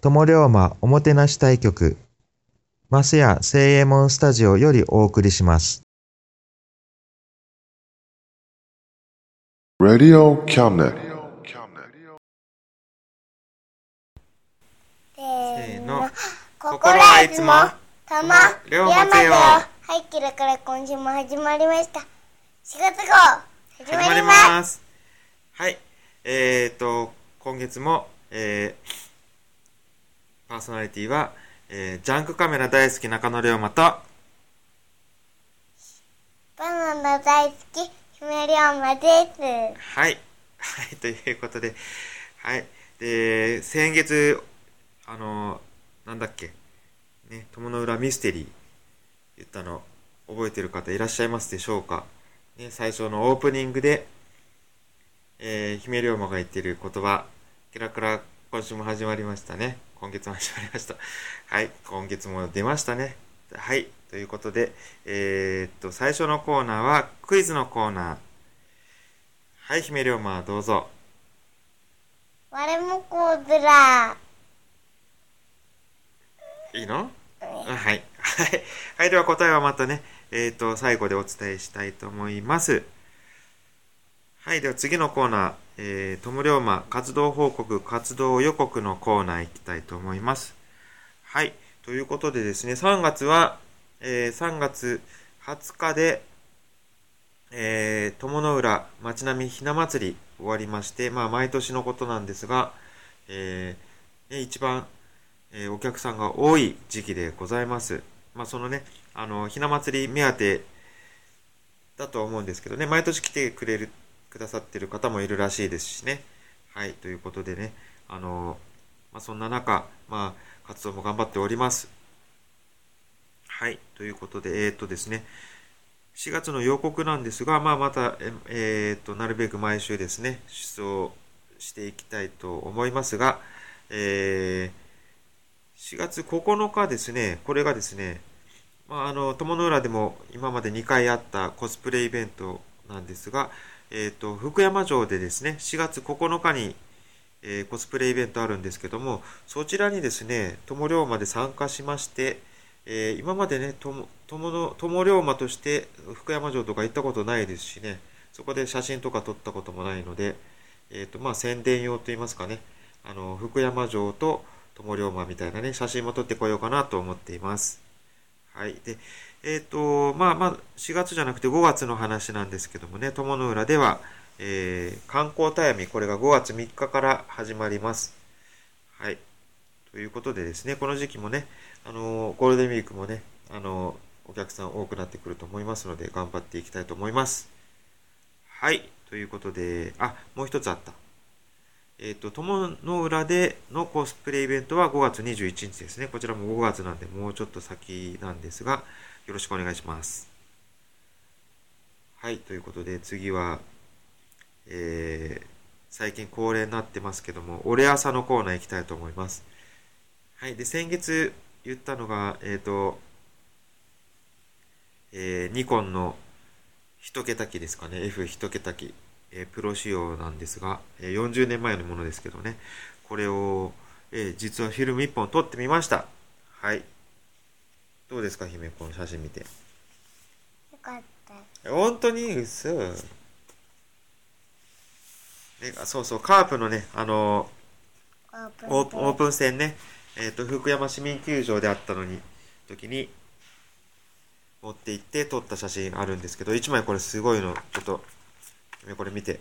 友龍馬おもてなし対局、マスヤ聖右衛門スタジオよりお送りします。Radio cabinet. せーの。心はいつも玉龍馬つよはい、キラから今週も始まりました。4月号、始まります。す。はい。えーと、今月も、えーパーソナリティは、えージャンクカメラ大好き中野龍馬と、バナナ大好き、姫龍馬です。はい。はい、ということで、はい。で、先月、あの、なんだっけ、ね、友の浦ミステリー言ったの、覚えてる方いらっしゃいますでしょうかね、最初のオープニングで、えー、姫龍馬が言ってる言葉、キラキラ今週も始まりましたね。今月も始まりました。はい、今月も出ましたね。はい、ということで、えーっと、最初のコーナーはクイズのコーナー。はい、姫龍馬、どうぞ。我もこうずら。いいの？あはい。はい。はい。では答えはまたね、えっ、と、最後でお伝えしたいと思います。はい。では次のコーナー、えー、トム龍馬活動報告、活動予告のコーナー行きたいと思います。はい。ということでですね、3月は、えー、3月20日で、えー、友の浦町並みひな祭り終わりまして、まあ、毎年のことなんですが、えーね、一番えーお客さんが多い時期でございます。まあ、そのね、あの、ひな祭り目当てだと思うんですけどね、毎年来てくれる、くださってる方もいるらしいですしね。はい、ということでね、あの、まあ、そんな中、まあ、活動も頑張っております。はい、ということで、えーっとですね、4月の予告なんですが、まあ、また、えーっと、なるべく毎週ですね、出走していきたいと思いますが、えー4月9日ですね、これがですね、まあ、あの、友の浦でも今まで2回あったコスプレイベントなんですが、えっ、と、福山城でですね、4月9日に、えーコスプレイベントあるんですけども、そちらにですね、友龍馬で参加しまして、えー今までね、友の友龍馬として福山城とか行ったことないですしね、そこで写真とか撮ったこともないので、えっ、と、まあ、宣伝用といいますかね、あの、福山城と友龍馬みたいなね、写真も撮ってこようかなと思っています。はい。で、えっ、と、まあまあ、4月じゃなくて5月の話なんですけどもね、友の浦では、えー観光タヤミ、これが5月3日から始まります。はい。ということでですね、この時期もね、あのゴールデンウィークもね、あのお客さん多くなってくると思いますので、頑張っていきたいと思います。はい。ということで、あ、もう一つあった。えっ、と、友の浦でのコスプレイベントは5月21日ですね。こちらも5月なんで、もうちょっと先なんですが、よろしくお願いします。はい、ということで、次は、えー最近恒例になってますけども、俺朝のコーナー行きたいと思います。はい。で、先月言ったのが、えっ、と、えーニコンの一桁機ですかね。F 一桁機、えープロ仕様なんですが、え40年前のものですけどね。これを、え実はフィルム1本撮ってみました。はい。どうですか、姫、この写真見て。よかった本当に？嘘ね、あそうそう、カープのね、あのオープン戦ね、えっ、と、福山市民球場であったのに、時に、持って行って撮った写真あるんですけど、1枚これすごいの、ちょっと、ねこれ見て。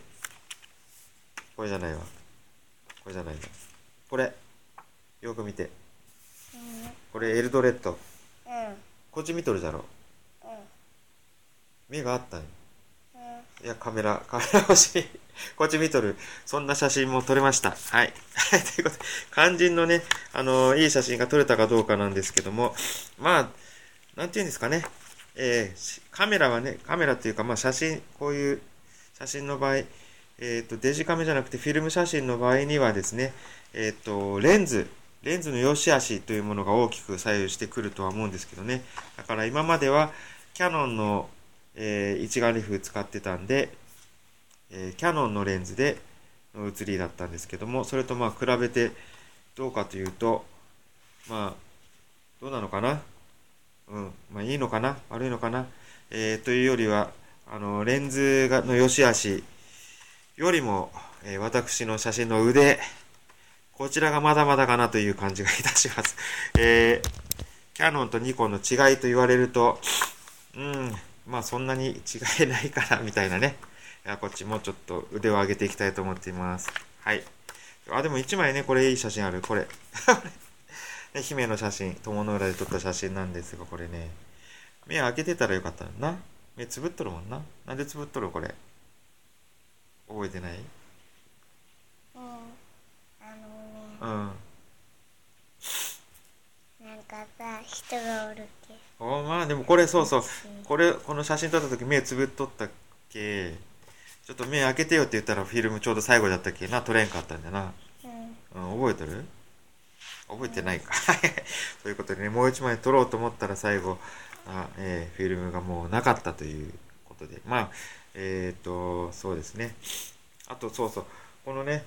これじゃないわ。これじゃないな。これ、よく見て。これエルドレッド。こっち見とるじゃろ。うん目があったんよ。うんいや、カメラ、カメラ欲しい。こっち見とる。そんな写真も撮れました。はい。はい、ということで、肝心のね、あのいい写真が撮れたかどうかなんですけども、まあ、なんていうんですかね。えーしカメラはね、カメラっていうか、まあ写真、こういう写真の場合、えっ、と、デジカメじゃなくてフィルム写真の場合にはですね、えっ、と、レンズ、レンズの良し悪しというものが大きく左右してくるとは思うんですけどね。だから今までは、キャノンの、えー一眼レフ使ってたんで、えーキャノンのレンズでの写りだったんですけども、それとまあ比べてどうかというと、まあ、どうなのかな？うん、まあいいのかな？悪いのかな？えーというよりは、あの、レンズがの良し悪しよりも、えー私の写真の腕、こちらがまだまだかなという感じがいたします。えーキャノンとニコンの違いと言われると、うん、まあそんなに違いないかな、みたいなね。いやこっちもうちょっと腕を上げていきたいと思っています。はい。あ、でも一枚ね、これいい写真ある。これ。ね姫の写真、友の浦で撮った写真なんですが、これね。目開けてたらよかったのな。目つぶっとるもんな。なんでつぶっとるこれ。覚えてないうんあのねうん。なんかさ人がおるけおまあでもこれそうそう。これ、この写真撮った時目つぶっとったっけ？ちょっと目開けてよって言ったらフィルムちょうど最後だったっけ？な。撮れんかったんだな。うんうん、覚えてる？覚えてないか。ということでね、もう一枚撮ろうと思ったら最後、あえーフィルムがもうなかったということで。まあ、えっ、と、そうですね。あと、そうそう。このね、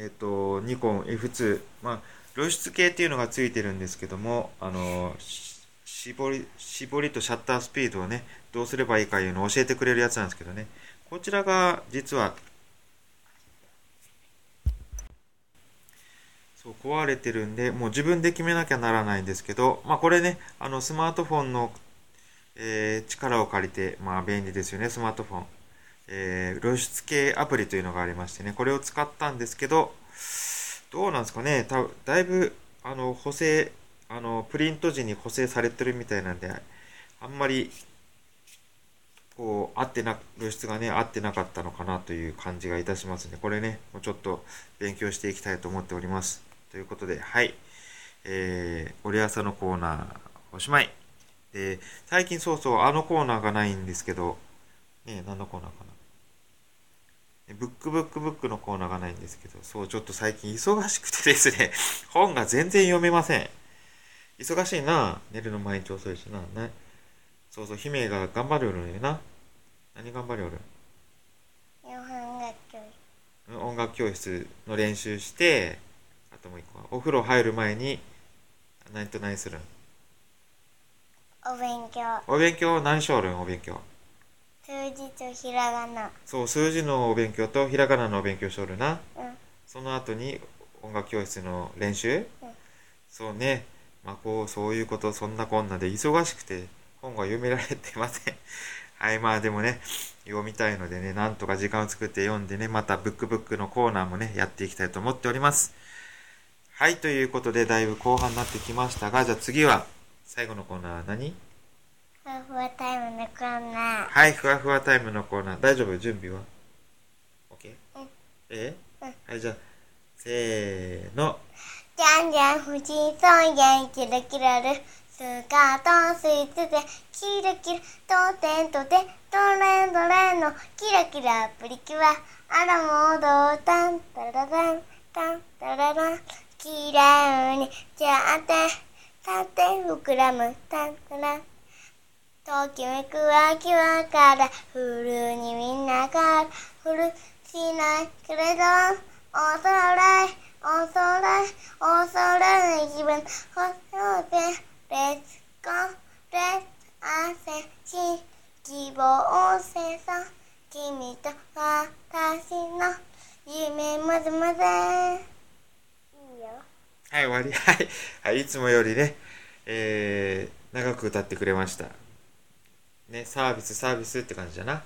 えっ、と、ニコン F2。まあ、露出系っていうのがついてるんですけども、あの、絞り、絞りとシャッタースピードをね、どうすればいいかいうのを教えてくれるやつなんですけどね。こちらが実はそう壊れてるんで、もう自分で決めなきゃならないんですけど、まあこれね、あのスマートフォンの、えー力を借りて、まあ便利ですよね、スマートフォン。えー露出系アプリというのがありましてね、これを使ったんですけど、どうなんですかね、ただいぶ、あの、補正、あの、プリント時に補正されてるみたいなんで、あんまり、こう、合ってな、露出がね、合ってなかったのかなという感じがいたしますね。これね、もうちょっと勉強していきたいと思っております。ということで、はい。えー、折朝のコーナー、おしまい。で、最近そうそう、あのコーナーがないんですけど、ね、何のコーナーかな。えブックブックブックのコーナーがないんですけど、そう、ちょっと最近忙しくてですね、本が全然読めません。忙しいな。寝るの毎日遅いしな。ね。そうそう、姫が頑張るのよな。何頑張りおる日本学教育音楽教室の練習して、あともう一個は、お風呂入る前に、何と何するん？お勉強お勉強？何しょるん？お勉強。数字とひらがなそう、数字のお勉強とひらがなのお勉強しとるな。うんその後に音楽教室の練習、うんそうね。まあこう、そういうこと、そんなこんなで忙しくて本が読められてません。はい、まあでもね、読みたいのでね、なんとか時間を作って読んでね、またブックブックのコーナーもね、やっていきたいと思っております。はい、ということで、だいぶ後半になってきましたが、じゃあ次は、最後のコーナー何？ふわふわタイムのコーナーはい、ふわふわタイムのコーナー。大丈夫？準備は ?OK? うんえ？うんはい、じゃあ、せーの。じゃんじゃん富士山やんキラキラるスカートスイーツでキラキラ当店とでドレンドレンのキラキラプリキュアあらもどうタンタラランタンタラランきれいにじゃあてさて膨らむたたらときめく秋はからふるにみんなからふるしないけれど恐れ恐れ恐れない自分ほってレッツゴーレッツ汗し希望せさ君と私の夢まぜまぜいいよはい、終わり。はい。はい、いつもよりね、えー、長く歌ってくれました。ね、サービス、サービスって感じだな。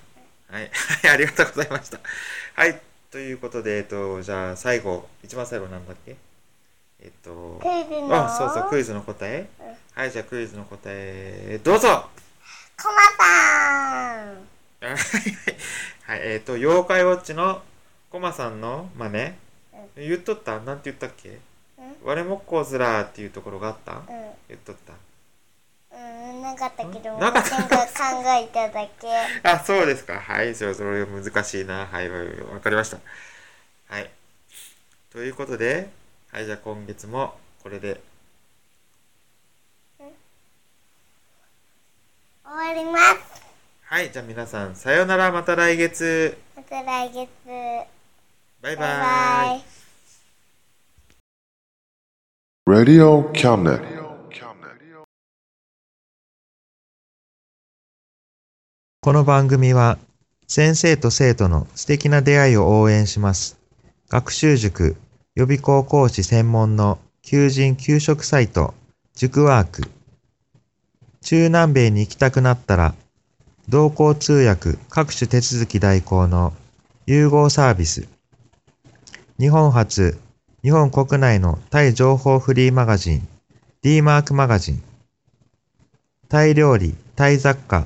はい。はい、ありがとうございました。はい。ということで、えっと、じゃあ、最後、一番最後なんだっけ？えっと、クイズのあ、そうそう、クイズの答え。はい、じゃあ、クイズの答え、どうぞコマさん はい、えっと、妖怪ウォッチのコマさんの真似。言っとった？なんて言ったっけ？我もっこずらーっていうところがあった？うん言っとった。うんなかったけどなかった考えただけ あ、そうですか。はい、じゃあそれ難しいな。はい、わわかりました。はい。ということで、はい、じゃあ今月もこれで終わりますはい、じゃあ皆さん、さようなら、また来月。また来月バイバイ。バイバイ Radio Cabinet. この番組は先生と生徒の素敵な出会いを応援します。学習塾予備高校師専門の求人・給食サイト塾ワーク。中南米に行きたくなったら同行通訳各種手続き代行の融合サービス。日本初、日本国内のタイ情報フリーマガジン D マークマガジン。タイ料理、タイ雑貨、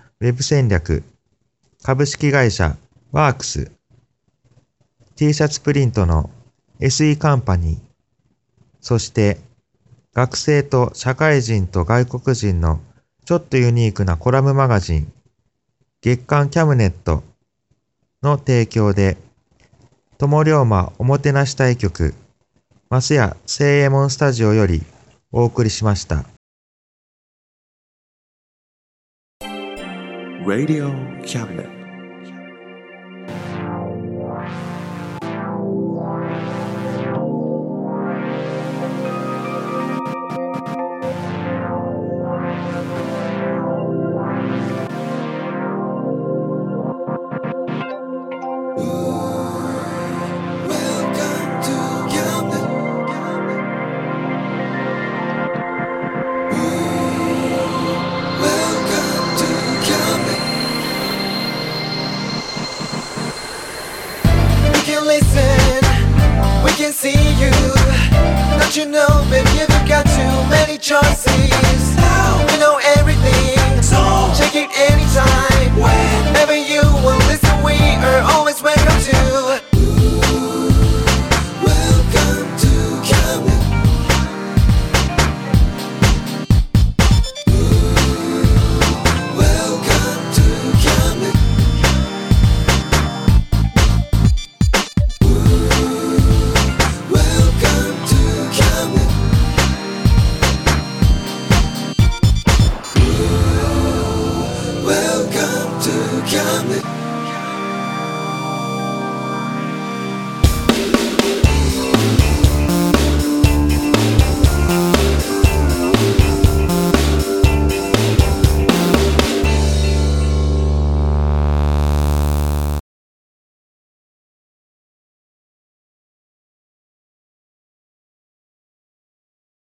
ウェブ戦略。株式会社ワークス。T シャツプリントの SE カンパニー。そして学生と社会人と外国人のちょっとユニークなコラムマガジン月刊キャムネットの提供で友龍馬おもてなし対局マスヤ聖右衛門スタジオよりお送りしました。Radio Cabinet.「coming.